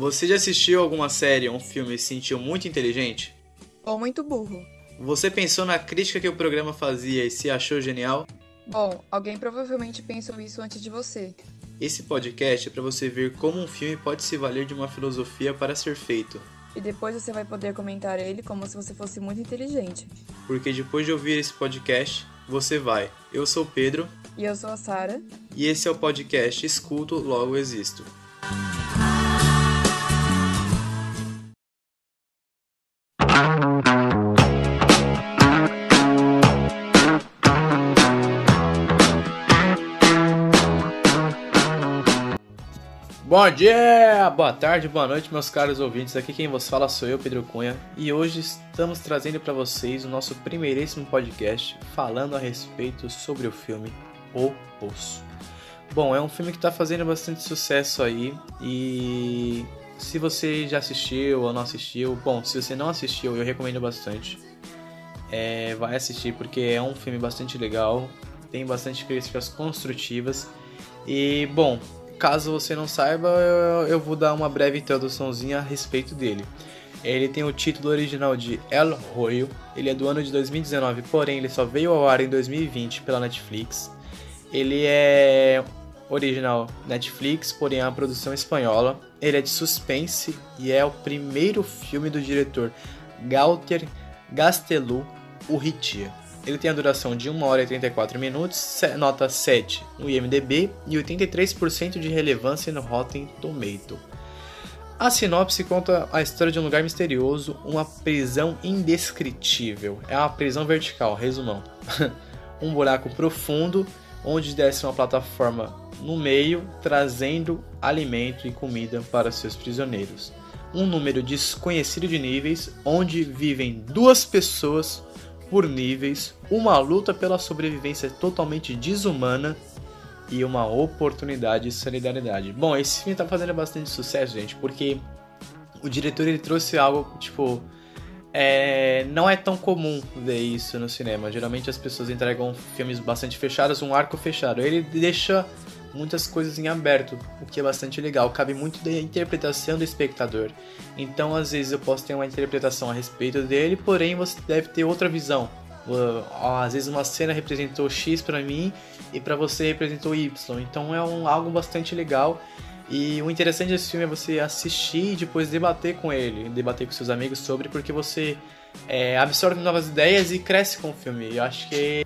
Você já assistiu alguma série ou um filme e se sentiu muito inteligente? Ou muito burro? Você pensou na crítica que o programa fazia e se achou genial? Bom, alguém provavelmente pensou isso antes de você. Esse podcast é para você ver como um filme pode se valer de uma filosofia para ser feito. E depois você vai poder comentar ele como se você fosse muito inteligente. Porque depois de ouvir esse podcast, você vai. Eu sou o Pedro. E eu sou a Sara. E esse é o podcast Escuto, Logo Existo. Bom dia, boa tarde, boa noite, meus caros ouvintes. Aqui quem vos fala sou eu, Pedro Cunha, e hoje estamos trazendo para vocês o nosso primeiríssimo podcast falando a respeito sobre o filme O Poço. Bom, é um filme que está fazendo bastante sucesso aí e se você já assistiu ou não assistiu, bom, se você não assistiu, eu recomendo bastante. É, vai assistir porque é um filme bastante legal, tem bastante críticas construtivas e bom, Caso você não saiba, eu, eu vou dar uma breve introduçãozinha a respeito dele. Ele tem o título original de El Royo, ele é do ano de 2019, porém ele só veio ao ar em 2020 pela Netflix. Ele é original Netflix, porém é uma produção espanhola. Ele é de suspense e é o primeiro filme do diretor Galter Gastelum Urrutia. Ele tem a duração de 1 hora e 34 minutos, nota 7 no IMDb e 83% de relevância no Rotten Tomato. A sinopse conta a história de um lugar misterioso, uma prisão indescritível. É uma prisão vertical, resumão. um buraco profundo onde desce uma plataforma no meio, trazendo alimento e comida para seus prisioneiros. Um número desconhecido de níveis, onde vivem duas pessoas por níveis, uma luta pela sobrevivência totalmente desumana e uma oportunidade de solidariedade. Bom, esse filme tá fazendo bastante sucesso, gente, porque o diretor ele trouxe algo tipo é, não é tão comum ver isso no cinema. Geralmente as pessoas entregam filmes bastante fechados, um arco fechado. Ele deixa muitas coisas em aberto, o que é bastante legal. Cabe muito da interpretação do espectador. Então, às vezes eu posso ter uma interpretação a respeito dele, porém você deve ter outra visão. Às vezes uma cena representou X para mim e para você representou Y. Então é um, algo bastante legal. E o interessante desse filme é você assistir e depois debater com ele, debater com seus amigos sobre, porque você é, absorve novas ideias e cresce com o filme. Eu acho que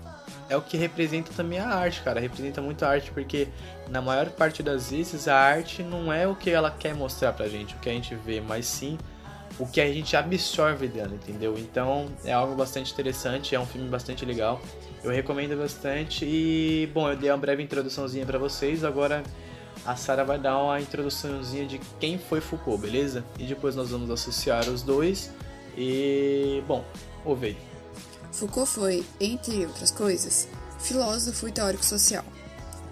é o que representa também a arte, cara. Representa muito a arte, porque na maior parte das vezes a arte não é o que ela quer mostrar pra gente, o que a gente vê, mas sim o que a gente absorve dela, entendeu? Então é algo bastante interessante, é um filme bastante legal. Eu recomendo bastante e, bom, eu dei uma breve introduçãozinha para vocês, agora a Sara vai dar uma introduçãozinha de quem foi Foucault, beleza? E depois nós vamos associar os dois e, bom, ouve aí. Foucault foi, entre outras coisas, filósofo e teórico social.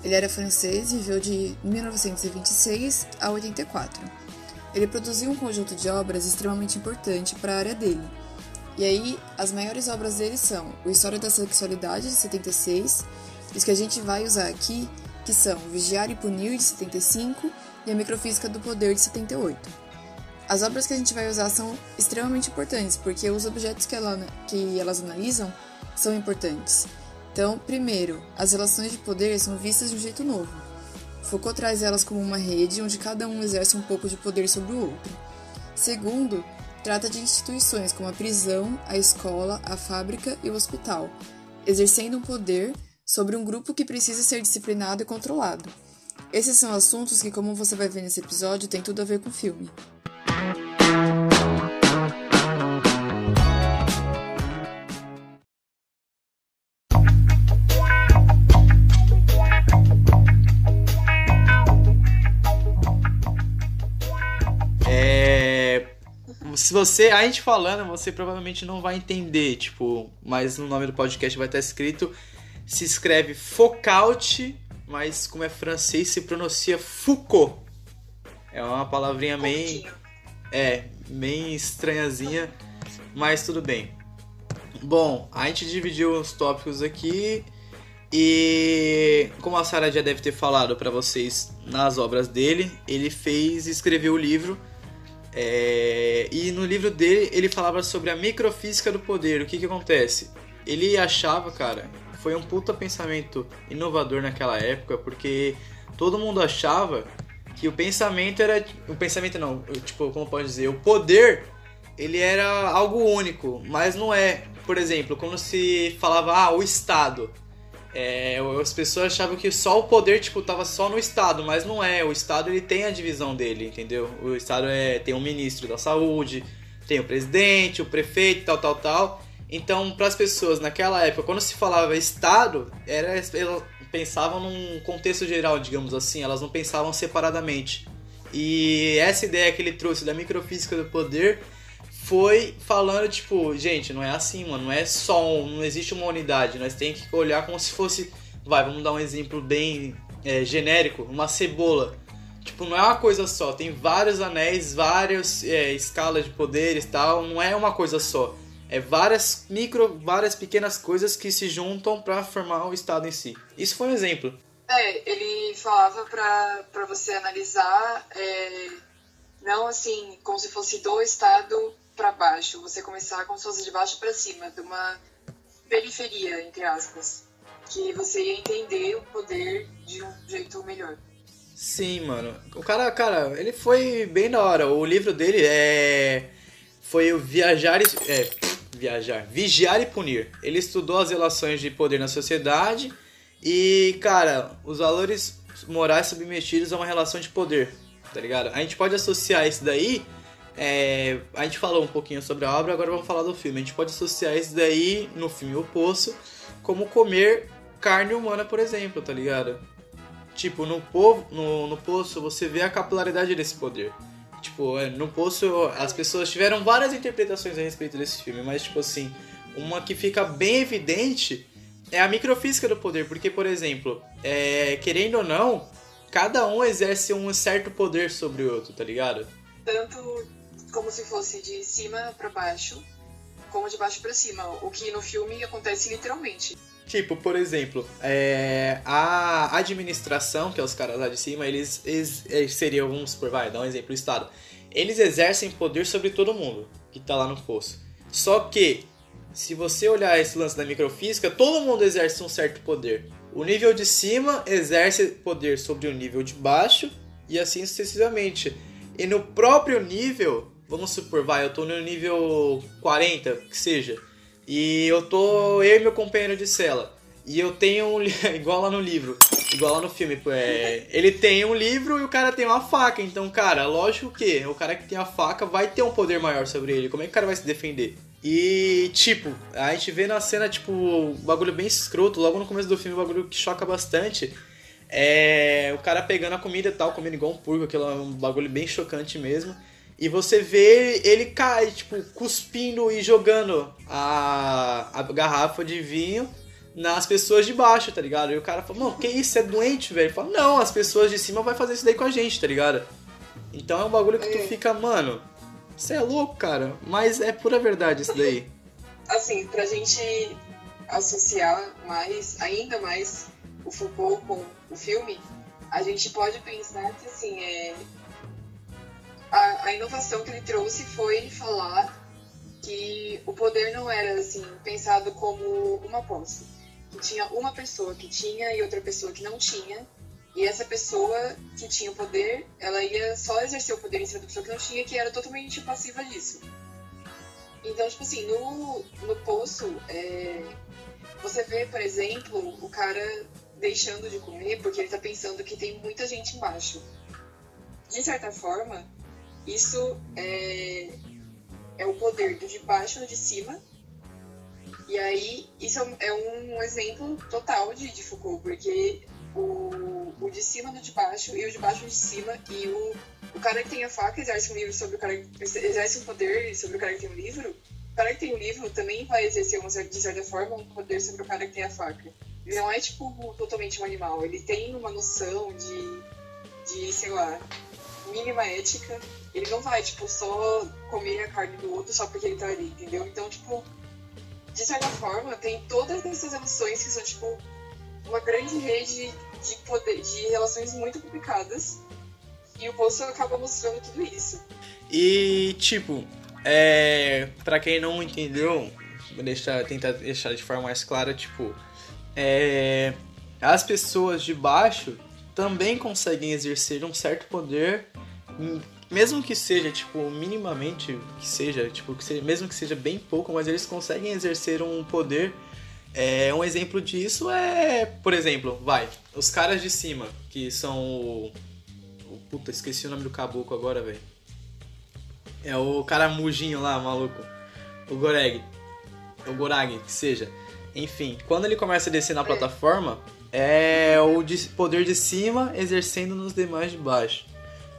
Ele era francês e viveu de 1926 a 84. Ele produziu um conjunto de obras extremamente importante para a área dele. E aí, as maiores obras dele são o História da Sexualidade, de 76, os que a gente vai usar aqui, que são Vigiar e Punir, de 75, e a Microfísica do Poder, de 78. As obras que a gente vai usar são extremamente importantes, porque os objetos que, ela, que elas analisam são importantes. Então, primeiro, as relações de poder são vistas de um jeito novo. Foucault traz elas como uma rede onde cada um exerce um pouco de poder sobre o outro. Segundo, trata de instituições como a prisão, a escola, a fábrica e o hospital, exercendo um poder sobre um grupo que precisa ser disciplinado e controlado. Esses são assuntos que, como você vai ver nesse episódio, tem tudo a ver com o filme. Se você. A gente falando, você provavelmente não vai entender, tipo, mas no nome do podcast vai estar escrito. Se escreve Focalt, mas como é francês, se pronuncia Foucault. É uma palavrinha meio. É, bem estranhazinha, mas tudo bem. Bom, a gente dividiu os tópicos aqui e como a Sarah já deve ter falado para vocês nas obras dele, ele fez escreveu o livro É, e no livro dele, ele falava sobre a microfísica do poder. O que que acontece? Ele achava, cara, foi um puta pensamento inovador naquela época, porque todo mundo achava que o pensamento era. O pensamento não, tipo, como pode dizer? O poder, ele era algo único, mas não é. Por exemplo, quando se falava, ah, o Estado. É, as pessoas achavam que só o poder tipo tava só no estado, mas não é. O estado ele tem a divisão dele, entendeu? O estado é tem um ministro da saúde, tem o presidente, o prefeito, tal, tal, tal. Então, para as pessoas naquela época, quando se falava estado, era elas pensavam num contexto geral, digamos assim. Elas não pensavam separadamente. E essa ideia que ele trouxe da microfísica do poder foi falando, tipo, gente, não é assim, mano, não é só um, não existe uma unidade, nós tem que olhar como se fosse, vai, vamos dar um exemplo bem é, genérico, uma cebola. Tipo, não é uma coisa só, tem vários anéis, várias é, escalas de poderes tal, não é uma coisa só. É várias micro, várias pequenas coisas que se juntam para formar o estado em si. Isso foi um exemplo. É, ele falava para você analisar, é, não assim, como se fosse do estado para baixo, você começar como se fosse de baixo para cima, de uma periferia, entre aspas, que você ia entender o poder de um jeito melhor. Sim, mano. O cara, cara, ele foi bem da hora. O livro dele é foi o Viajar e é, viajar, vigiar e punir. Ele estudou as relações de poder na sociedade e, cara, os valores morais submetidos a uma relação de poder, tá ligado? A gente pode associar isso daí é, a gente falou um pouquinho sobre a obra, agora vamos falar do filme. A gente pode associar isso daí no filme O Poço como comer carne humana, por exemplo, tá ligado? Tipo, no, povo, no, no Poço você vê a capilaridade desse poder. Tipo, é, no Poço as pessoas tiveram várias interpretações a respeito desse filme, mas tipo assim, uma que fica bem evidente é a microfísica do poder, porque, por exemplo, é, querendo ou não, cada um exerce um certo poder sobre o outro, tá ligado? Tanto como se fosse de cima para baixo, como de baixo para cima, o que no filme acontece literalmente. Tipo, por exemplo, é, a administração, que é os caras lá de cima, eles, eles, eles seriam, vamos supor, vai, dar um exemplo, o Estado. Eles exercem poder sobre todo mundo que tá lá no poço. Só que, se você olhar esse lance da microfísica, todo mundo exerce um certo poder. O nível de cima exerce poder sobre o nível de baixo e assim sucessivamente. E no próprio nível, vamos supor, vai, eu tô no nível 40, que seja, e eu tô, eu e meu companheiro de cela, e eu tenho, um, igual lá no livro, igual lá no filme, é, ele tem um livro e o cara tem uma faca, então, cara, lógico que o cara que tem a faca vai ter um poder maior sobre ele, como é que o cara vai se defender? E, tipo, a gente vê na cena, tipo, um bagulho bem escroto, logo no começo do filme, um bagulho que choca bastante, é o cara pegando a comida e tal, comendo igual um porco, aquilo é um bagulho bem chocante mesmo. E você vê ele cai, tipo, cuspindo e jogando a, a garrafa de vinho nas pessoas de baixo, tá ligado? E o cara fala, mano, que isso? É doente, velho? Fala, não, as pessoas de cima vai fazer isso daí com a gente, tá ligado? Então é um bagulho que tu é. fica, mano, você é louco, cara. Mas é pura verdade isso daí. Assim, pra gente associar mais, ainda mais o Foucault com o filme, a gente pode pensar que, assim, é, a, a inovação que ele trouxe foi falar que o poder não era assim pensado como uma posse, que tinha uma pessoa que tinha e outra pessoa que não tinha, e essa pessoa que tinha o poder, ela ia só exercer o poder em cima da pessoa que não tinha, que era totalmente passiva disso. Então, tipo assim, no, no poço, é, você vê, por exemplo, o cara deixando de comer porque ele tá pensando que tem muita gente embaixo. De certa forma, isso é, é o poder do de baixo no de cima. E aí, isso é um é exemplo total de, de Foucault, porque o, o de cima no de baixo e o de baixo no de cima, e o, o cara que tem a faca exerce um livro sobre o cara exerce um poder sobre o cara que tem um livro. O cara que tem o um livro também vai exercer, uma, de certa forma, um poder sobre o cara que tem a faca. Ele não é, tipo, totalmente um animal. Ele tem uma noção de, de sei lá, mínima ética ele não vai, tipo, só comer a carne do outro só porque ele tá ali, entendeu? Então, tipo, de certa forma, tem todas essas emoções que são, tipo, uma grande rede de, poder, de relações muito complicadas. E o Poço acaba mostrando tudo isso. E, tipo, é, para quem não entendeu, vou deixar, tentar deixar de forma mais clara, tipo, é, as pessoas de baixo também conseguem exercer um certo poder, mesmo que seja, tipo, minimamente que seja, tipo, que seja, mesmo que seja bem pouco, mas eles conseguem exercer um poder. É, um exemplo disso é, por exemplo, vai, os caras de cima, que são o. o puta, esqueci o nome do caboclo agora, velho. É o caramujinho lá, maluco. O Goreg. O Gorag, que seja. Enfim, quando ele começa a descer na plataforma, é o de poder de cima exercendo nos demais de baixo.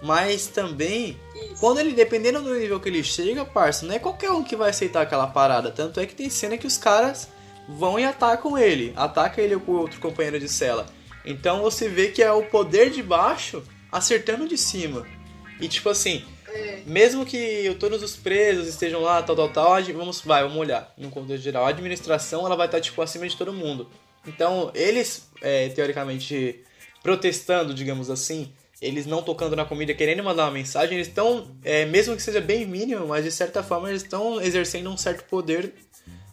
Mas também, quando ele, dependendo do nível que ele chega, parça, não é qualquer um que vai aceitar aquela parada. Tanto é que tem cena que os caras vão e atacam ele. Ataca ele com outro companheiro de cela. Então você vê que é o poder de baixo acertando de cima. E tipo assim, é. Mesmo que todos os presos estejam lá, tal, tal, tal, vamos, vai, vamos olhar no contexto geral. A administração ela vai estar tipo acima de todo mundo. Então, eles, é, teoricamente, protestando, digamos assim, eles não tocando na comida, querendo mandar uma mensagem, eles estão, é, mesmo que seja bem mínimo, mas de certa forma eles estão exercendo um certo poder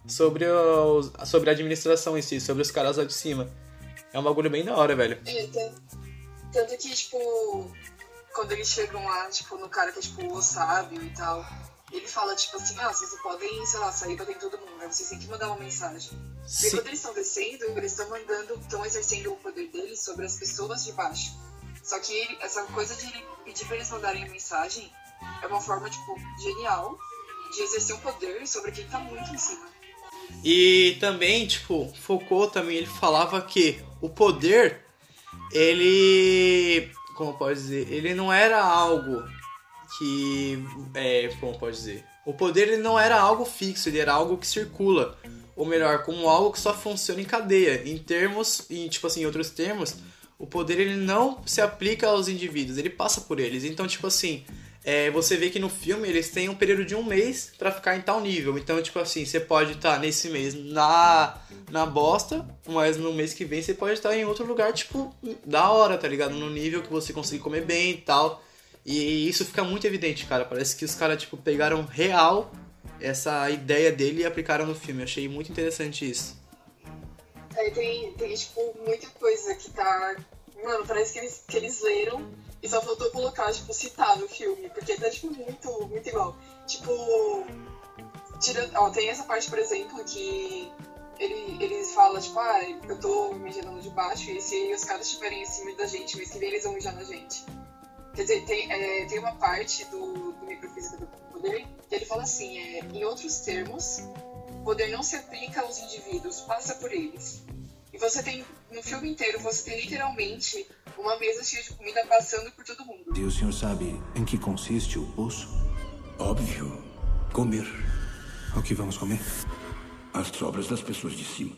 sobre, os, sobre a administração em si, sobre os caras lá de cima. É um bagulho bem da hora, velho. É, tanto que, tipo, quando eles chegam lá, tipo, no cara que é, tipo, o sábio e tal, ele fala, tipo assim, ah, vocês podem, sei lá, sair batendo todo mundo, né? Vocês têm que mandar uma mensagem. Sim. E quando eles estão descendo, eles estão mandando, estão exercendo o poder deles sobre as pessoas de baixo. Só que essa coisa de pedir pra eles mandarem a mensagem é uma forma, tipo, genial de exercer um poder sobre quem tá muito em cima. E também, tipo, Foucault também ele falava que o poder ele como pode dizer, ele não era algo que, é, como pode dizer, o poder ele não era algo fixo, ele era algo que circula, ou melhor, como algo que só funciona em cadeia. Em termos, em tipo assim, em outros termos, o poder ele não se aplica aos indivíduos, ele passa por eles. Então, tipo assim, é, você vê que no filme eles têm um período de um mês para ficar em tal nível. Então, tipo assim, você pode estar tá nesse mês na, na bosta, mas no mês que vem você pode estar tá em outro lugar, tipo, da hora, tá ligado? No nível que você consegue comer bem e tal. E isso fica muito evidente, cara. Parece que os caras, tipo, pegaram real essa ideia dele e aplicaram no filme. Eu achei muito interessante isso. É, tem, tem, tipo, muita coisa que tá. Mano, parece que eles, que eles leram e só faltou colocar, tipo, citar no filme, porque tá, tipo, muito, muito igual. Tipo, tira, ó, tem essa parte, por exemplo, que ele, eles falam, tipo, ah, eu tô mijando de baixo, e se os caras estiverem acima da gente, mês que vem eles vão mijar na gente. Quer dizer, tem, é, tem uma parte do, do microfísica do poder que ele fala assim, é, em outros termos, o poder não se aplica aos indivíduos, passa por eles. E você tem, no filme inteiro, você tem literalmente uma mesa cheia de comida passando por todo mundo. E o senhor sabe em que consiste o poço? Óbvio. Comer. O que vamos comer? As sobras das pessoas de cima.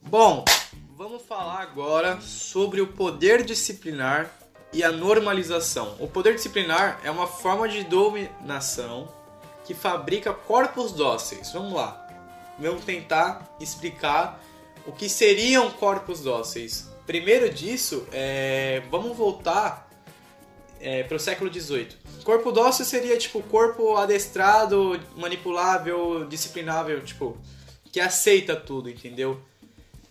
Bom, vamos falar agora sobre o poder disciplinar e a normalização. O poder disciplinar é uma forma de dominação que fabrica corpos dóceis. Vamos lá. Vamos tentar explicar o que seriam corpos dóceis. Primeiro disso, é, vamos voltar é, para o século XVIII. Corpo dócil seria tipo corpo adestrado, manipulável, disciplinável, tipo que aceita tudo, entendeu?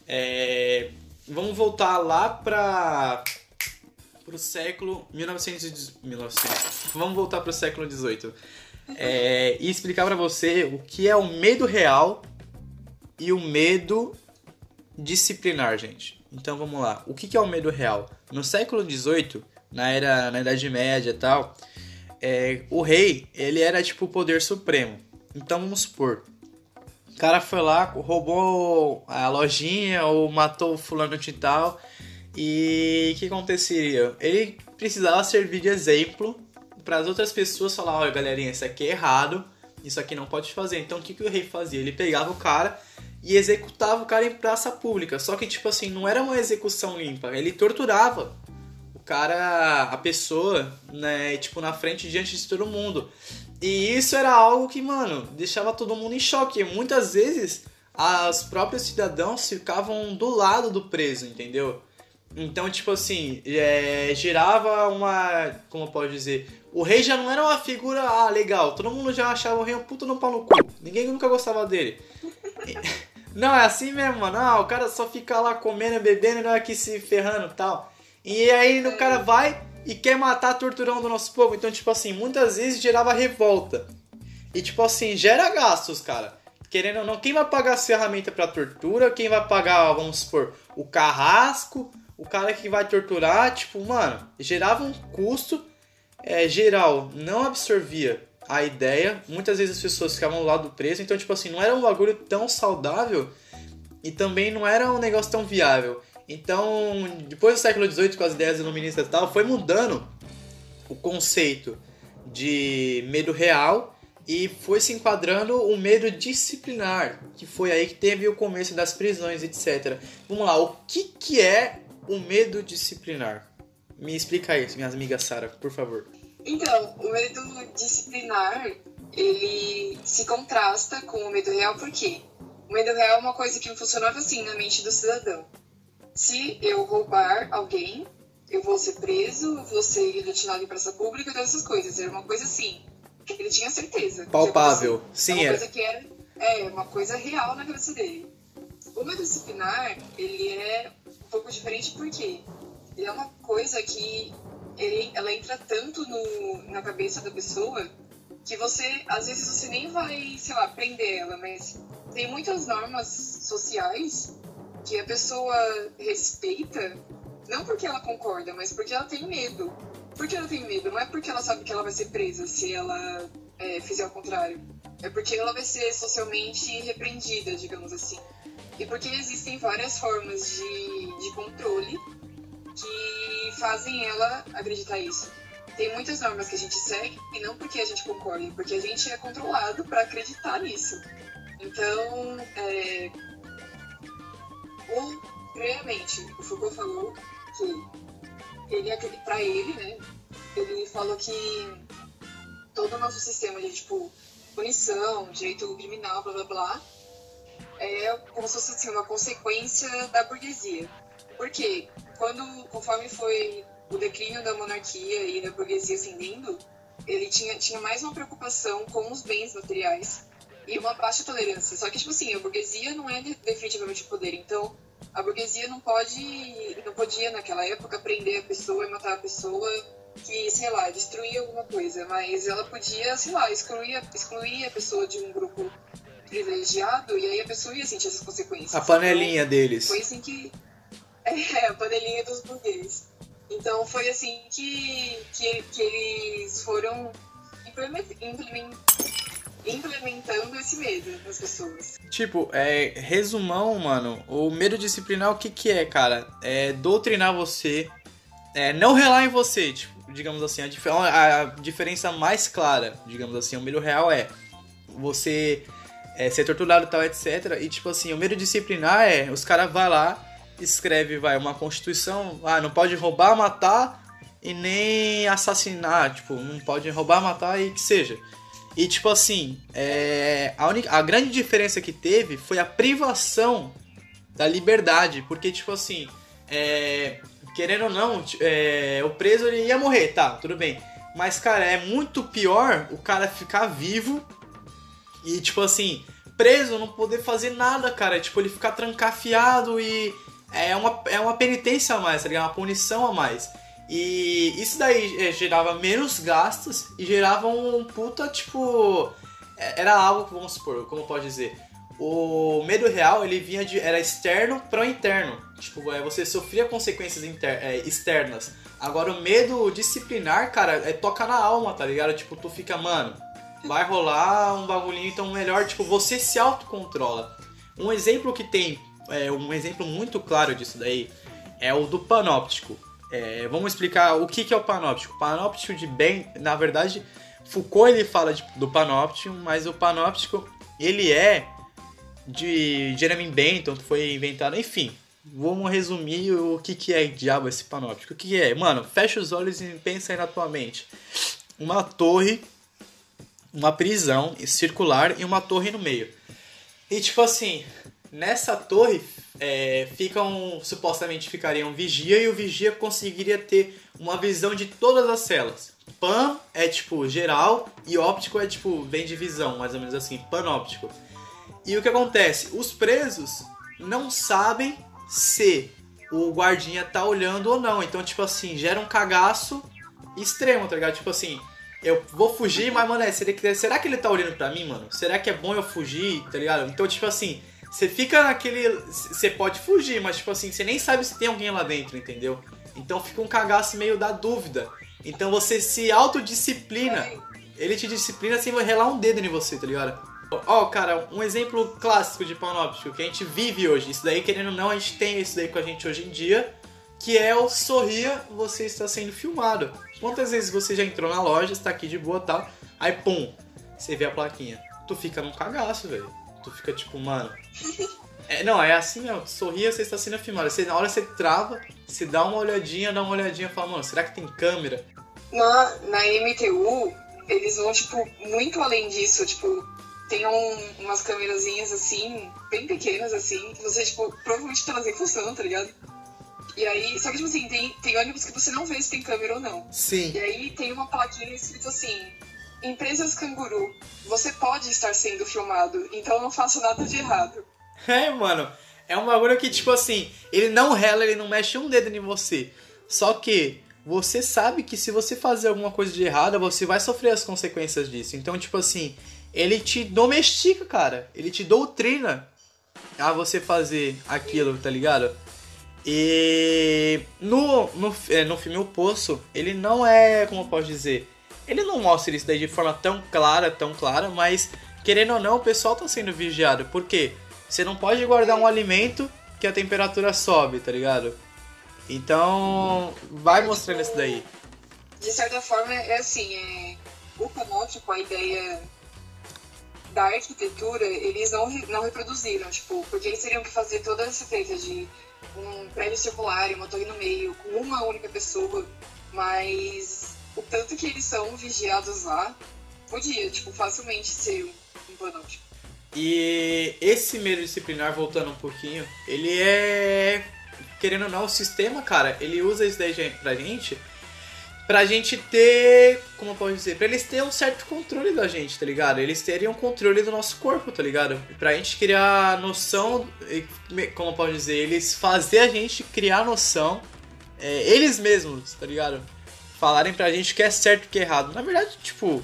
É, vamos voltar lá para o século 1900, 1900. Vamos voltar para o século XVIII é, e explicar para você o que é o medo real e o medo disciplinar, gente. Então vamos lá. O que é o medo real? No século XVIII, na era na Idade Média e tal, é, o rei ele era tipo o poder supremo. Então vamos supor, o cara foi lá, roubou a lojinha ou matou o fulano de tal. E o que aconteceria? Ele precisava servir de exemplo para as outras pessoas falar, olha galerinha, isso aqui é errado, isso aqui não pode fazer. Então o que, que o rei fazia? Ele pegava o cara e executava o cara em praça pública. Só que, tipo assim, não era uma execução limpa, ele torturava o cara, a pessoa, né, tipo, na frente, diante de todo mundo. E isso era algo que, mano, deixava todo mundo em choque. muitas vezes, os próprios cidadãos ficavam do lado do preso, entendeu? Então, tipo assim, é, gerava uma. Como eu posso dizer? O rei já não era uma figura, ah, legal. Todo mundo já achava o rei um puto no pau no cu. Ninguém nunca gostava dele. Não, é assim mesmo, mano. Ah, o cara só fica lá comendo, bebendo e não é aqui se ferrando e tal. E aí o cara vai e quer matar, torturando o nosso povo. Então, tipo assim, muitas vezes gerava revolta. E, tipo assim, gera gastos, cara. Querendo ou não, quem vai pagar as ferramentas pra tortura? Quem vai pagar, vamos supor, o carrasco? O cara que vai torturar? Tipo, mano, gerava um custo é, geral. Não absorvia a ideia. Muitas vezes as pessoas ficavam do lado preso. Então, tipo assim, não era um bagulho tão saudável e também não era um negócio tão viável. Então, depois do século XVIII, com as ideias iluministas e tal, foi mudando o conceito de medo real e foi se enquadrando o medo disciplinar, que foi aí que teve o começo das prisões, etc. Vamos lá, o que, que é o medo disciplinar? Me explica isso, minhas amigas Sara, por favor. Então, o medo disciplinar, ele se contrasta com o medo real, por quê? O medo real é uma coisa que funcionava assim na mente do cidadão. Se eu roubar alguém, eu vou ser preso, vou ser destinado em praça pública, todas essas coisas. Era uma coisa assim, que ele tinha certeza. Palpável. Assim, Sim, é. Uma era. coisa que era, é, uma coisa real na cabeça dele. O medo disciplinar, ele é um pouco diferente porque ele é uma coisa que ele, ela entra tanto no, na cabeça da pessoa que você, às vezes, você nem vai, sei lá, prender ela, mas tem muitas normas sociais que a pessoa respeita, não porque ela concorda, mas porque ela tem medo. Por que ela tem medo? Não é porque ela sabe que ela vai ser presa se ela é, fizer o contrário. É porque ela vai ser socialmente repreendida, digamos assim. E porque existem várias formas de, de controle que fazem ela acreditar isso. Tem muitas normas que a gente segue e não porque a gente concorda, porque a gente é controlado para acreditar nisso. Então, é, o, previamente, o Foucault falou que ele, para ele, né, ele falou que todo o nosso sistema de tipo punição, direito criminal, blá blá blá, é como se fosse assim, uma consequência da burguesia. Por quê? Quando, conforme foi o declínio da monarquia e da burguesia ascendendo, ele tinha, tinha mais uma preocupação com os bens materiais e uma baixa tolerância. Só que, tipo assim, a burguesia não é definitivamente o poder. Então, a burguesia não pode, não podia naquela época prender a pessoa e matar a pessoa que, sei lá, destruía alguma coisa. Mas ela podia, sei lá, excluir, excluir a pessoa de um grupo privilegiado e aí a pessoa ia sentir essas consequências. A panelinha deles. Foi assim que. É, a panelinha dos burgueses. Então foi assim que, que, que eles foram implement, implementando esse medo nas pessoas. Tipo, é, resumão, mano, o medo disciplinar o que que é, cara? É doutrinar você, é não relar em você, tipo, digamos assim, a, dif a diferença mais clara, digamos assim, o medo real é você é, ser torturado tal, etc. E tipo assim, o medo disciplinar é, os caras vai lá, escreve, vai, uma constituição, ah, não pode roubar, matar e nem assassinar, tipo, não pode roubar, matar e que seja. E tipo assim, é, a, única, a grande diferença que teve foi a privação da liberdade, porque tipo assim, é, querendo ou não, é, o preso ele ia morrer, tá, tudo bem. Mas cara, é muito pior o cara ficar vivo e tipo assim, preso, não poder fazer nada, cara. Tipo, ele ficar trancafiado e é uma, é uma penitência a mais, tá ligado? Uma punição a mais. E isso daí é, gerava menos gastos e gerava um puta, tipo. Era algo, vamos supor, como pode dizer? O medo real ele vinha de. era externo para interno. Tipo, é, você sofria consequências inter, é, externas. Agora o medo disciplinar, cara, é toca na alma, tá ligado? Tipo, tu fica, mano, vai rolar um bagulhinho, então melhor, tipo, você se autocontrola. Um exemplo que tem, é, um exemplo muito claro disso daí, é o do panóptico. É, vamos explicar o que, que é o panóptico. Panóptico de bem, na verdade, Foucault ele fala de, do panóptico, mas o panóptico ele é de Jeremy Bentham, que foi inventado, enfim. Vamos resumir o que, que é diabo esse panóptico. O que, que é? Mano, fecha os olhos e pensa aí na tua mente. Uma torre uma prisão circular e uma torre no meio. E tipo assim, nessa torre é, ficam, supostamente ficariam vigia e o vigia conseguiria ter uma visão de todas as celas. Pan é tipo geral e óptico é tipo vem de visão, mais ou menos assim, panóptico. E o que acontece? Os presos não sabem se o guardinha tá olhando ou não. Então, tipo assim, gera um cagaço extremo, tá ligado? Tipo assim, eu vou fugir, mas, mano, é, será que ele tá olhando pra mim, mano? Será que é bom eu fugir, tá ligado? Então, tipo assim, você fica naquele. Você pode fugir, mas, tipo assim, você nem sabe se tem alguém lá dentro, entendeu? Então fica um cagaço meio da dúvida. Então você se autodisciplina. Ele te disciplina sem relar um dedo em você, tá ligado? Ó, oh, cara, um exemplo clássico de panóptico que a gente vive hoje. Isso daí, querendo ou não, a gente tem isso daí com a gente hoje em dia. Que é o sorria, você está sendo filmado. Quantas vezes você já entrou na loja, está aqui de boa tal, aí pum, você vê a plaquinha. Tu fica num cagaço, velho. Tu fica tipo, mano. É, não, é assim mesmo. Sorria, você está sendo filmado. Você, na hora você trava, você dá uma olhadinha, dá uma olhadinha e fala, mano, será que tem câmera? Na, na MTU, eles vão, tipo, muito além disso. Tipo, tem um, umas câmerazinhas assim, bem pequenas assim, que você, tipo, provavelmente tá em função, tá ligado? E aí, só que tipo assim, tem, tem ônibus que você não vê se tem câmera ou não. Sim. E aí tem uma plaquinha escrito assim, Empresas Canguru, você pode estar sendo filmado, então não faça nada de errado. É, mano. É um bagulho que, tipo assim, ele não rela, ele não mexe um dedo em você. Só que você sabe que se você fazer alguma coisa de errada, você vai sofrer as consequências disso. Então, tipo assim, ele te domestica, cara. Ele te doutrina a você fazer aquilo, tá ligado? E no, no, é, no filme O Poço, ele não é, como eu posso dizer, ele não mostra isso daí de forma tão clara, tão clara, mas querendo ou não, o pessoal tá sendo vigiado. Por quê? Você não pode guardar um alimento que a temperatura sobe, tá ligado? Então, vai mostrando isso daí. De certa forma, é assim, é, o panóptico, a ideia da arquitetura, eles não, não reproduziram, tipo, porque eles teriam que fazer toda essa feita de um prédio circular e uma torre no meio, com uma única pessoa, mas o tanto que eles são vigiados lá, podia, tipo, facilmente ser um, um panóptico. E esse meio disciplinar, voltando um pouquinho, ele é. Querendo ou não, o sistema, cara, ele usa isso daí pra gente pra gente ter, como eu posso dizer, pra eles terem um certo controle da gente, tá ligado? Eles terem um controle do nosso corpo, tá ligado? Pra gente criar noção, como eu posso dizer, eles fazer a gente criar noção, é, eles mesmos, tá ligado? Falarem pra gente o que é certo e o que é errado. Na verdade, tipo,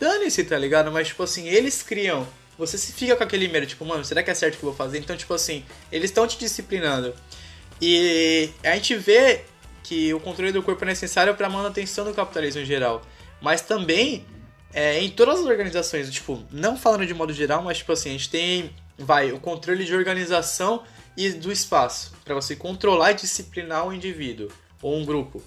dane-se, tá ligado? Mas, tipo assim, eles criam. Você se fica com aquele medo, tipo, mano, será que é certo que eu vou fazer? Então, tipo assim, eles estão te disciplinando. E a gente vê que o controle do corpo é necessário para manutenção do capitalismo em geral. Mas também é, em todas as organizações, tipo, não falando de modo geral, mas tipo assim, a gente tem, vai, o controle de organização e do espaço, para você controlar e disciplinar um indivíduo ou um grupo.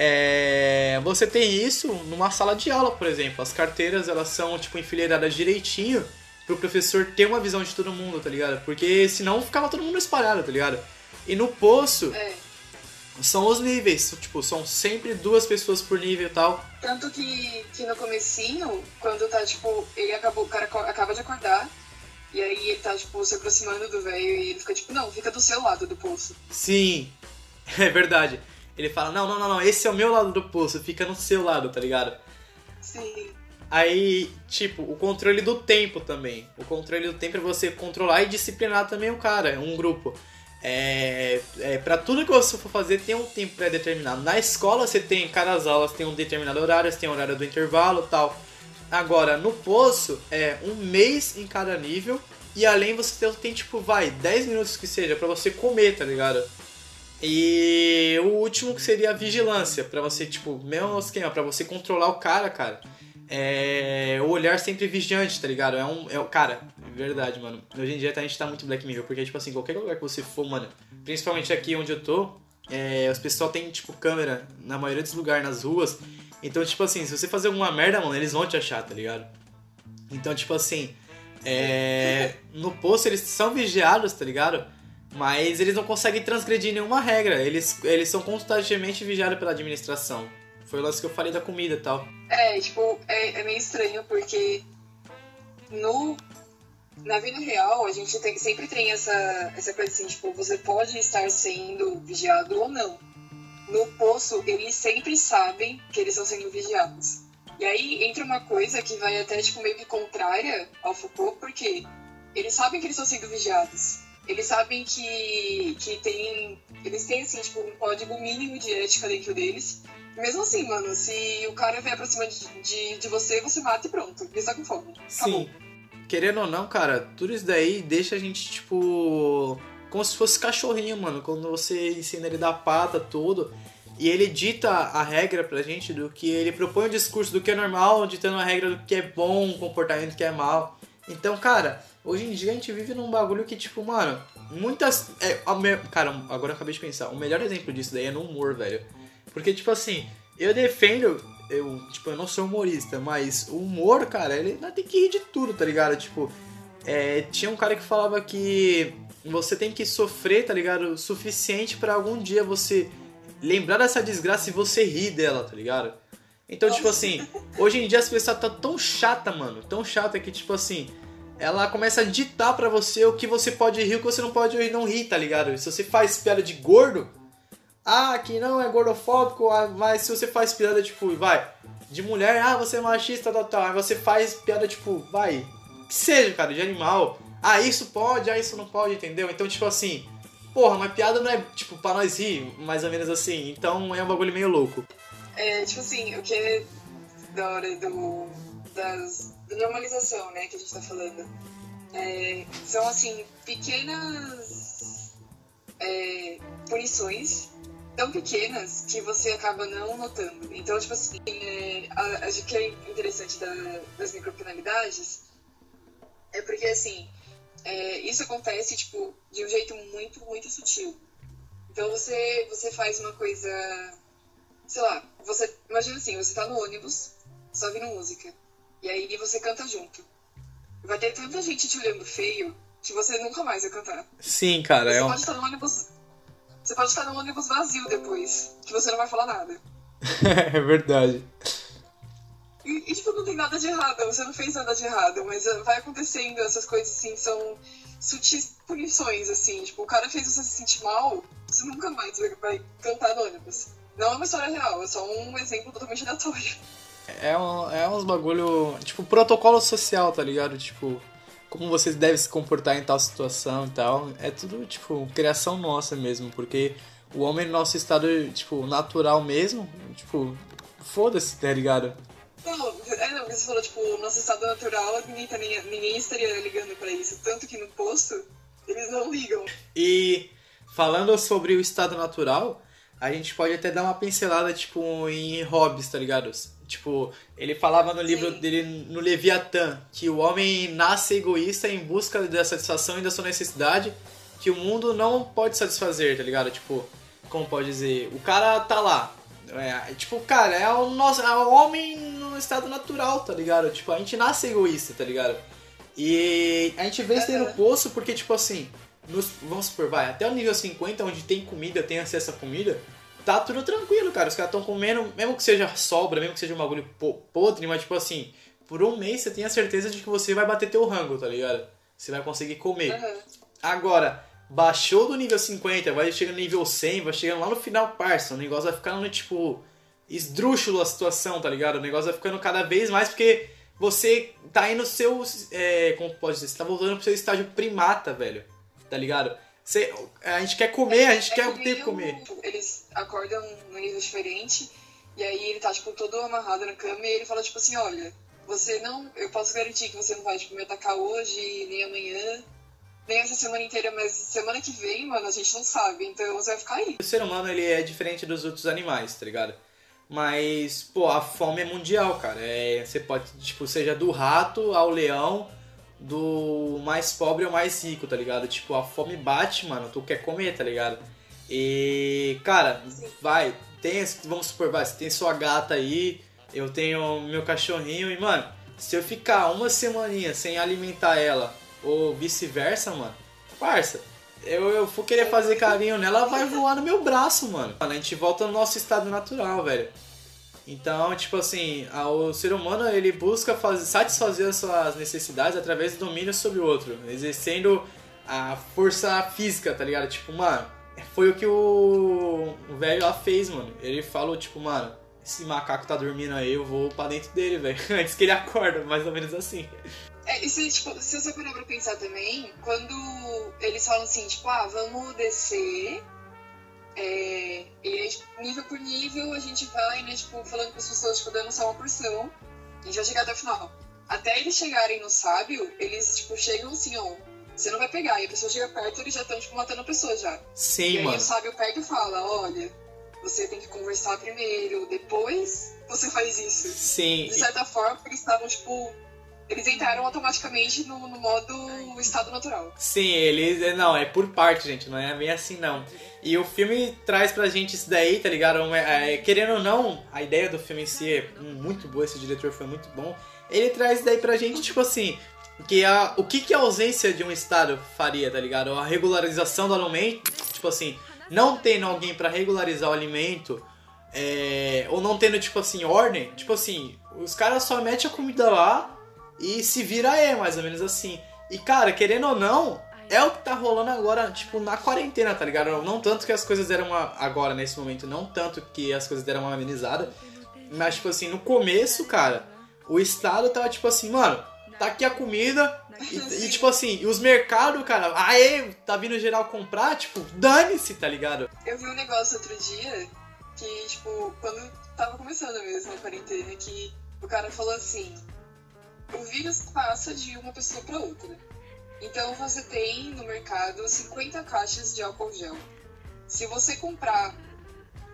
É, você tem isso numa sala de aula, por exemplo. As carteiras elas são tipo enfileiradas direitinho para o professor ter uma visão de todo mundo, tá ligado? Porque senão ficava todo mundo espalhado, tá ligado? E no poço, é são os níveis. Tipo, são sempre duas pessoas por nível e tal. Tanto que, que no comecinho, quando tá, tipo, ele acabou, o cara acaba de acordar. E aí ele tá, tipo, se aproximando do velho e ele fica, tipo, não, fica do seu lado do poço. Sim, é verdade. Ele fala, não, não, não, não, esse é o meu lado do poço, fica no seu lado, tá ligado? Sim. Aí, tipo, o controle do tempo também. O controle do tempo é você controlar e disciplinar também o cara, um grupo. É, é, para tudo que você for fazer tem um tempo pré-determinado. Na escola você tem, cada aulas tem um determinado horário, você tem horário do intervalo tal. Agora, no poço, é um mês em cada nível. E além você tem, tem tipo, vai, 10 minutos que seja para você comer, tá ligado? E o último que seria a vigilância, para você, tipo, mesmo esquema, pra você controlar o cara, cara é o olhar sempre vigiante, tá ligado? É um. É, cara, verdade, mano. Hoje em dia a gente tá muito Black Mirror, porque, tipo assim, qualquer lugar que você for, mano, principalmente aqui onde eu tô, é, os pessoal tem, tipo, câmera na maioria dos lugares, nas ruas. Então, tipo assim, se você fazer alguma merda, mano, eles vão te achar, tá ligado? Então, tipo assim, é, no posto eles são vigiados, tá ligado? Mas eles não conseguem transgredir nenhuma regra. Eles, eles são constantemente vigiados pela administração. Foi o lance que eu falei da comida e tal. É, tipo, é, é meio estranho porque no na vida real, a gente tem, sempre tem essa, essa coisa assim, tipo, você pode estar sendo vigiado ou não. No poço, eles sempre sabem que eles estão sendo vigiados. E aí entra uma coisa que vai até, tipo, meio que contrária ao Foucault, porque eles sabem que eles estão sendo vigiados. Eles sabem que, que tem. Eles têm, assim, tipo, um código mínimo de ética dentro deles. Mesmo assim, mano, se o cara vier pra cima de, de, de você, você mata e pronto. Ele está com fome. Acabou. Sim. Querendo ou não, cara, tudo isso daí deixa a gente, tipo. Como se fosse cachorrinho, mano. Quando você ensina ele da pata, tudo. E ele dita a regra pra gente do que ele propõe o discurso do que é normal, ditando a regra do que é bom, comportamento que é mal. Então, cara, hoje em dia a gente vive num bagulho que, tipo, mano, muitas. É, me- Cara, agora eu acabei de pensar. O melhor exemplo disso daí é no humor, velho. Porque, tipo assim, eu defendo. Eu, tipo, eu não sou humorista, mas o humor, cara, ele tem que rir de tudo, tá ligado? Tipo, é, tinha um cara que falava que você tem que sofrer, tá ligado? O suficiente pra algum dia você lembrar dessa desgraça e você rir dela, tá ligado? Então, tipo assim, hoje em dia as pessoas tá tão chata, mano, tão chata que, tipo assim, ela começa a ditar pra você o que você pode rir o que você não pode rir, não rir, tá ligado? Se você faz piada de gordo, ah, que não é gordofóbico, ah, mas se você faz piada, tipo, vai, de mulher, ah, você é machista, tal, tal, aí você faz piada, tipo, vai, que seja, cara, de animal, ah, isso pode, ah, isso não pode, entendeu? Então, tipo assim, porra, mas piada não é, tipo, pra nós rir, mais ou menos assim, então é um bagulho meio louco. É, tipo assim, o que é da hora do, das, da normalização, né, que a gente tá falando. É, são, assim, pequenas é, punições tão pequenas que você acaba não notando. Então, tipo assim, é, acho que é interessante da- das micropenalidades é porque, assim, é, isso acontece, tipo, de um jeito muito, muito sutil. Então, você, você faz uma coisa sei lá, você. Imagina assim, você tá no ônibus, só ouvindo música. E aí você canta junto. Vai ter tanta gente te olhando feio que você nunca mais vai cantar. Sim, cara, Você é um... pode estar no ônibus. Você pode estar no ônibus vazio depois, que você não vai falar nada. é verdade. E, e, tipo, não tem nada de errado, você não fez nada de errado, mas uh, vai acontecendo, essas coisas assim, são sutis punições, assim. Tipo, o cara fez você se sentir mal, você nunca mais vai, vai cantar no ônibus. Não é uma história real, é só um exemplo totalmente aleatório. É, um, é uns bagulho, tipo, protocolo social, tá ligado? Tipo, como você deve se comportar em tal situação e tal. É tudo, tipo, criação nossa mesmo, porque o homem no nosso estado, tipo, natural mesmo, tipo, foda-se, tá ligado? Não, é, não, você falou, tipo, o nosso estado natural, ninguém, tá, nem, ninguém estaria ligando pra isso. Tanto que no posto, eles não ligam. E falando sobre o estado natural, a gente pode até dar uma pincelada, tipo, em hobbies, tá ligado? Tipo, ele falava no livro Sim. dele, no Leviatã, que o homem nasce egoísta em busca da satisfação e da sua necessidade, que o mundo não pode satisfazer, tá ligado? Tipo, como pode dizer? O cara tá lá. É, tipo, cara, é o nosso é o homem no estado natural, tá ligado? Tipo, a gente nasce egoísta, tá ligado? E a gente vê isso aí no poço porque, tipo assim, nos- vamos supor, vai, até o nível 50, onde tem comida, tem acesso a comida, tá tudo tranquilo, cara. Os caras estão comendo, mesmo que seja sobra, mesmo que seja um bagulho po- podre, mas tipo assim, por um mês você tem a certeza de que você vai bater teu rango, tá ligado? Você vai conseguir comer. Aham. Agora, baixou do nível 50, vai chegando no nível 100, vai chegando lá no final, parça. O negócio vai ficando, tipo, esdrúxulo a situação, tá ligado? O negócio vai ficando cada vez mais porque você tá indo no seu. É, como pode dizer? Você tá voltando pro seu estágio primata, velho. Tá ligado? Você, a gente quer comer, a gente É quer que nem comer. o- Eles acordam num nível diferente, e aí ele tá, tipo, todo amarrado na cama, e ele fala, tipo assim, olha, você não... Eu posso garantir que você não vai, tipo, me atacar hoje, nem amanhã, nem essa semana inteira, mas semana que vem, mano, a gente não sabe, então você vai ficar aí. O ser humano ele é diferente dos outros animais, tá ligado? Mas, pô, a fome é mundial, cara. É, você pode, tipo, seja do rato ao leão, do mais pobre ao mais rico, tá ligado? Tipo, a fome bate, mano, tu quer comer, tá ligado? E, cara, vai, tem, vamos supor, vai, você tem sua gata aí, eu tenho meu cachorrinho e, mano, se eu ficar uma semaninha sem alimentar ela, ou vice-versa, mano, parça, eu, eu querer fazer carinho nela, ela vai voar no meu braço, mano. Mano, a gente volta no nosso estado natural, velho. Então, tipo assim, o ser humano ele busca fazer, satisfazer as suas necessidades através do domínio sobre o outro, exercendo a força física, tá ligado? Tipo, mano, foi o que o velho lá fez, mano. Ele falou, tipo, mano, esse macaco tá dormindo aí, eu vou pra dentro dele, velho. Antes que ele acorda, mais ou menos assim. É, e se, tipo, se você parar pra pensar também, quando eles falam assim, tipo, ah, vamos descer é, e aí, tipo, nível por nível, a gente vai, né, tipo, falando com as pessoas, tipo, dando só uma porção. A gente vai chegar até o final. Até eles chegarem no sábio, eles, tipo, chegam assim, ó, você não vai pegar. E a pessoa chega perto, eles já estão, tipo, matando a pessoa já. Sim, e aí mano. o sábio pega e fala, olha, você tem que conversar primeiro, depois você faz isso. Sim. De certa forma, eles estavam, tipo, eles entraram automaticamente no, no modo estado natural. Sim, eles. Não, é por parte, gente, não é bem assim não. E o filme traz pra gente isso daí, tá ligado? É, querendo ou não, a ideia do filme em si é muito boa, esse diretor foi muito bom. Ele traz daí pra gente, tipo assim, que a, o que, que a ausência de um Estado faria, tá ligado? A regularização do alimento, tipo assim, não tendo alguém para regularizar o alimento, é, ou não tendo, tipo assim, ordem, tipo assim, os caras só metem a comida lá e se vira é, mais ou menos assim. E cara, querendo ou não, é o que tá rolando agora, tipo, na quarentena, tá ligado? Não tanto que as coisas deram uma. Agora, nesse momento, não tanto que as coisas deram uma amenizada. Mas, tipo assim, no começo, cara, o Estado tava tipo assim, mano, tá aqui a comida. E, e tipo assim, e os mercados, cara, aê, tá vindo geral comprar, tipo, dane-se, tá ligado? Eu vi um negócio outro dia que, tipo, quando tava começando mesmo a quarentena, que o cara falou assim: o vírus passa de uma pessoa para outra. Então você tem no mercado 50 caixas de álcool gel. Se você comprar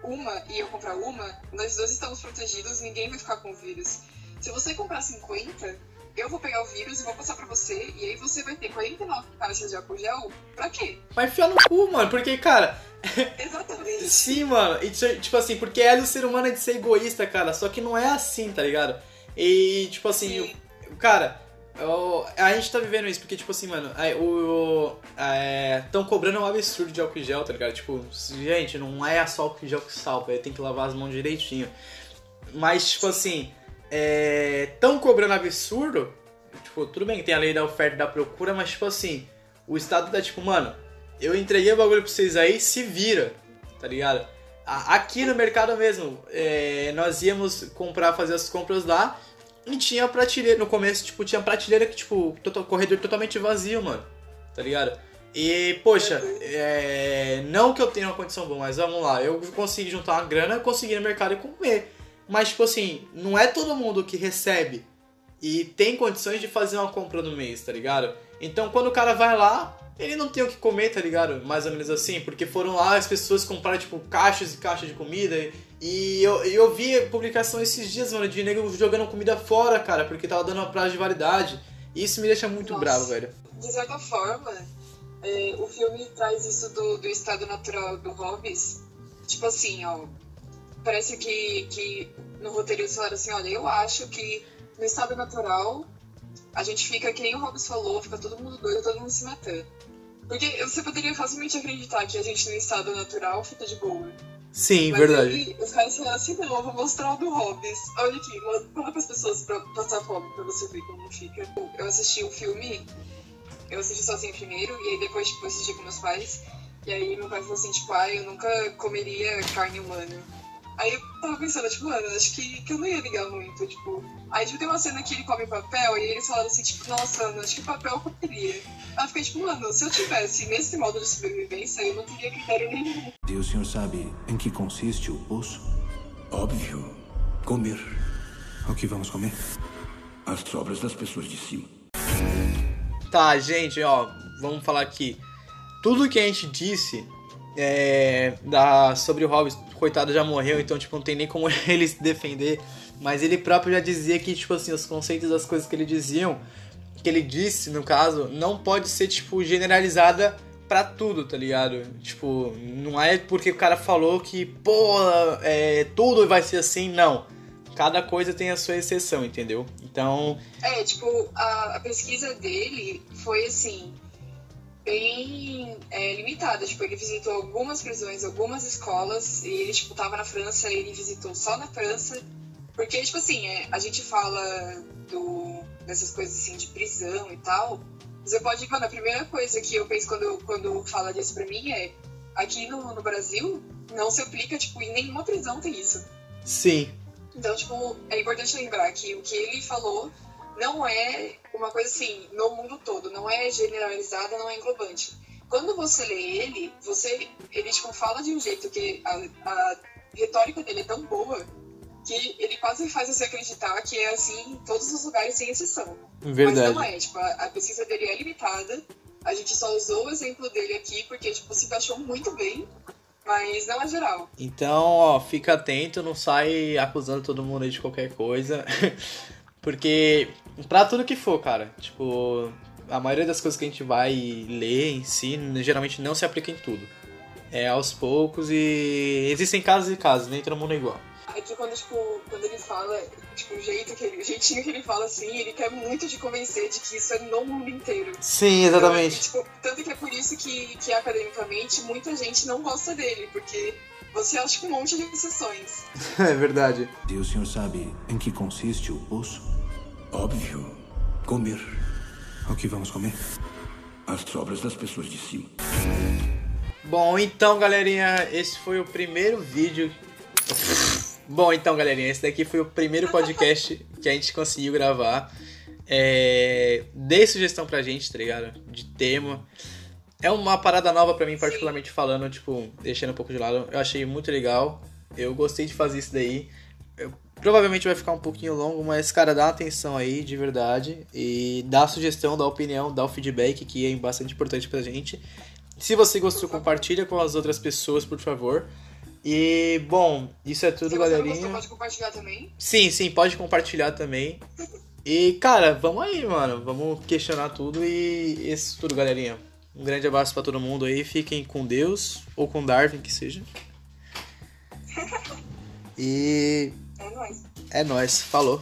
uma e eu comprar uma, nós dois estamos protegidos, ninguém vai ficar com o vírus. Se você comprar 50, eu vou pegar o vírus e vou passar pra você, e aí você vai ter 49 caixas de álcool gel. Pra quê? Vai enfiar no cu, mano, porque, cara. Exatamente. Sim, mano. E, tipo assim, porque é do ser humano é de ser egoísta, cara. Só que não é assim, tá ligado? E, tipo assim, Sim. Cara, eu, a gente tá vivendo isso porque, tipo assim, mano, o. Estão é, cobrando um absurdo de álcool gel, tá ligado? Tipo, gente, não é só álcool gel que salva, tem que lavar as mãos direitinho. Mas, tipo assim, estão é, cobrando absurdo. Tipo, tudo bem que tem a lei da oferta e da procura, mas, tipo assim, o Estado tá tipo, mano, eu entreguei o bagulho pra vocês aí, se vira, tá ligado? Aqui no mercado mesmo, é, nós íamos comprar, fazer as compras lá. E tinha prateleira, no começo, tipo, tinha prateleira que, tipo, corredor totalmente vazio, mano. Tá ligado? E, poxa, é, não que eu tenha uma condição boa, mas vamos lá, eu consegui juntar uma grana, consegui ir no mercado e comer. Mas, tipo assim, não é todo mundo que recebe e tem condições de fazer uma compra no mês, tá ligado? Então, quando o cara vai lá, ele não tem o que comer, tá ligado? Mais ou menos assim, porque foram lá as pessoas compraram, tipo, caixas e caixas de comida e eu, eu vi publicação esses dias, mano, de nego jogando comida fora, cara, porque tava dando uma prazo de validade. E isso me deixa muito Nossa, bravo, velho. De certa forma, é, o filme traz isso do, do estado natural do Hobbes. Tipo assim, ó. Parece que, que no roteiro eles falaram assim: olha, eu acho que no estado natural a gente fica, que nem o Hobbes falou, fica todo mundo doido, todo mundo se matando. Porque você poderia facilmente acreditar que a gente no estado natural fica de boa. Sim, Mas verdade. Aí, os caras falaram assim, não, eu vou mostrar o do Hobbes. Olha aqui, fala para as pessoas pra passar fome pra você ver como fica. Eu assisti o um filme, eu assisti sozinho primeiro, e aí depois, tipo, assisti com meus pais. E aí meu pai falou assim, tipo, ah, eu nunca comeria carne humana. Aí eu tava pensando, tipo, mano, acho que, que eu não ia ligar muito, tipo. Aí tipo, tem uma cena que ele come papel e eles falaram assim, tipo, nossa, Ana, acho que papel eu comeria. Aí eu fiquei tipo, mano, se eu tivesse nesse modo de sobrevivência, eu não teria critério nenhum. E o senhor sabe em que consiste o poço? Óbvio. Comer. O que vamos comer? As sobras das pessoas de cima. Tá, gente, ó, vamos falar aqui. Tudo que a gente disse é, da, sobre o Hobbes, coitado já morreu, então tipo, não tem nem como ele se defender. Mas ele próprio já dizia que, tipo assim, os conceitos das coisas que ele diziam, que ele disse, no caso, não pode ser, tipo, generalizada para tudo, tá ligado? Tipo, não é porque o cara falou que, pô, é, tudo vai ser assim, não. Cada coisa tem a sua exceção, entendeu? Então. É, tipo, a, a pesquisa dele foi assim bem é, limitada. Tipo, ele visitou algumas prisões, algumas escolas, e ele, tipo, tava na França, ele visitou só na França, Porque, tipo assim, é, a gente fala do, dessas coisas assim de prisão e tal. Você pode, mano, a primeira coisa que eu penso quando, quando fala disso pra mim é aqui no, no Brasil não se aplica, tipo, em nenhuma prisão tem isso. Sim. Então, tipo, é importante lembrar que o que ele falou não é uma coisa assim, no mundo todo, não é generalizada, não é englobante. Quando você lê ele, você, ele tipo, fala de um jeito que a, a retórica dele é tão boa que ele quase faz você acreditar que é assim em todos os lugares, sem exceção. Verdade. Mas não é, tipo, a, a pesquisa dele é limitada, a gente só usou o exemplo dele aqui porque, tipo, se encaixou muito bem, mas não é geral. Então, ó, fica atento, não sai acusando todo mundo de qualquer coisa. Porque, pra tudo que for, cara, tipo, a maioria das coisas que a gente vai ler em si, geralmente não se aplica em tudo. É aos poucos e existem casos e casos, nem todo mundo é igual. Aqui quando, tipo, quando ele fala, tipo, o jeito que ele, o jeitinho que ele fala assim, ele quer muito te convencer de que isso é no mundo inteiro. Sim, exatamente. Então, tipo, tanto que é por isso que, que academicamente muita gente não gosta dele, porque você acha um monte de exceções. é verdade. E o senhor sabe em que consiste o poço? Óbvio. Comer O que vamos comer? as sobras das pessoas de cima. Bom, então, galerinha, esse foi o primeiro vídeo. Bom, então, galerinha, esse daqui foi o primeiro podcast que a gente conseguiu gravar. É... Dê sugestão pra gente, tá ligado? De tema. É uma parada nova pra mim, particularmente falando, tipo, deixando um pouco de lado. Eu achei muito legal. Eu gostei de fazer isso daí. Eu- provavelmente vai ficar um pouquinho longo, mas, cara, dá atenção aí, de verdade. E dá sugestão, dá opinião, dá o feedback, que é bastante importante pra gente. Se você gostou, compartilha com as outras pessoas, por favor. E, bom, isso é tudo, Se você galerinha. gostou, pode compartilhar também. Sim, sim, pode compartilhar também. E, cara, vamos aí, mano. Vamos questionar tudo e isso tudo, galerinha. Um grande abraço pra todo mundo aí. Fiquem com Deus ou com Darwin, que seja. E É nóis. é nóis. Falou.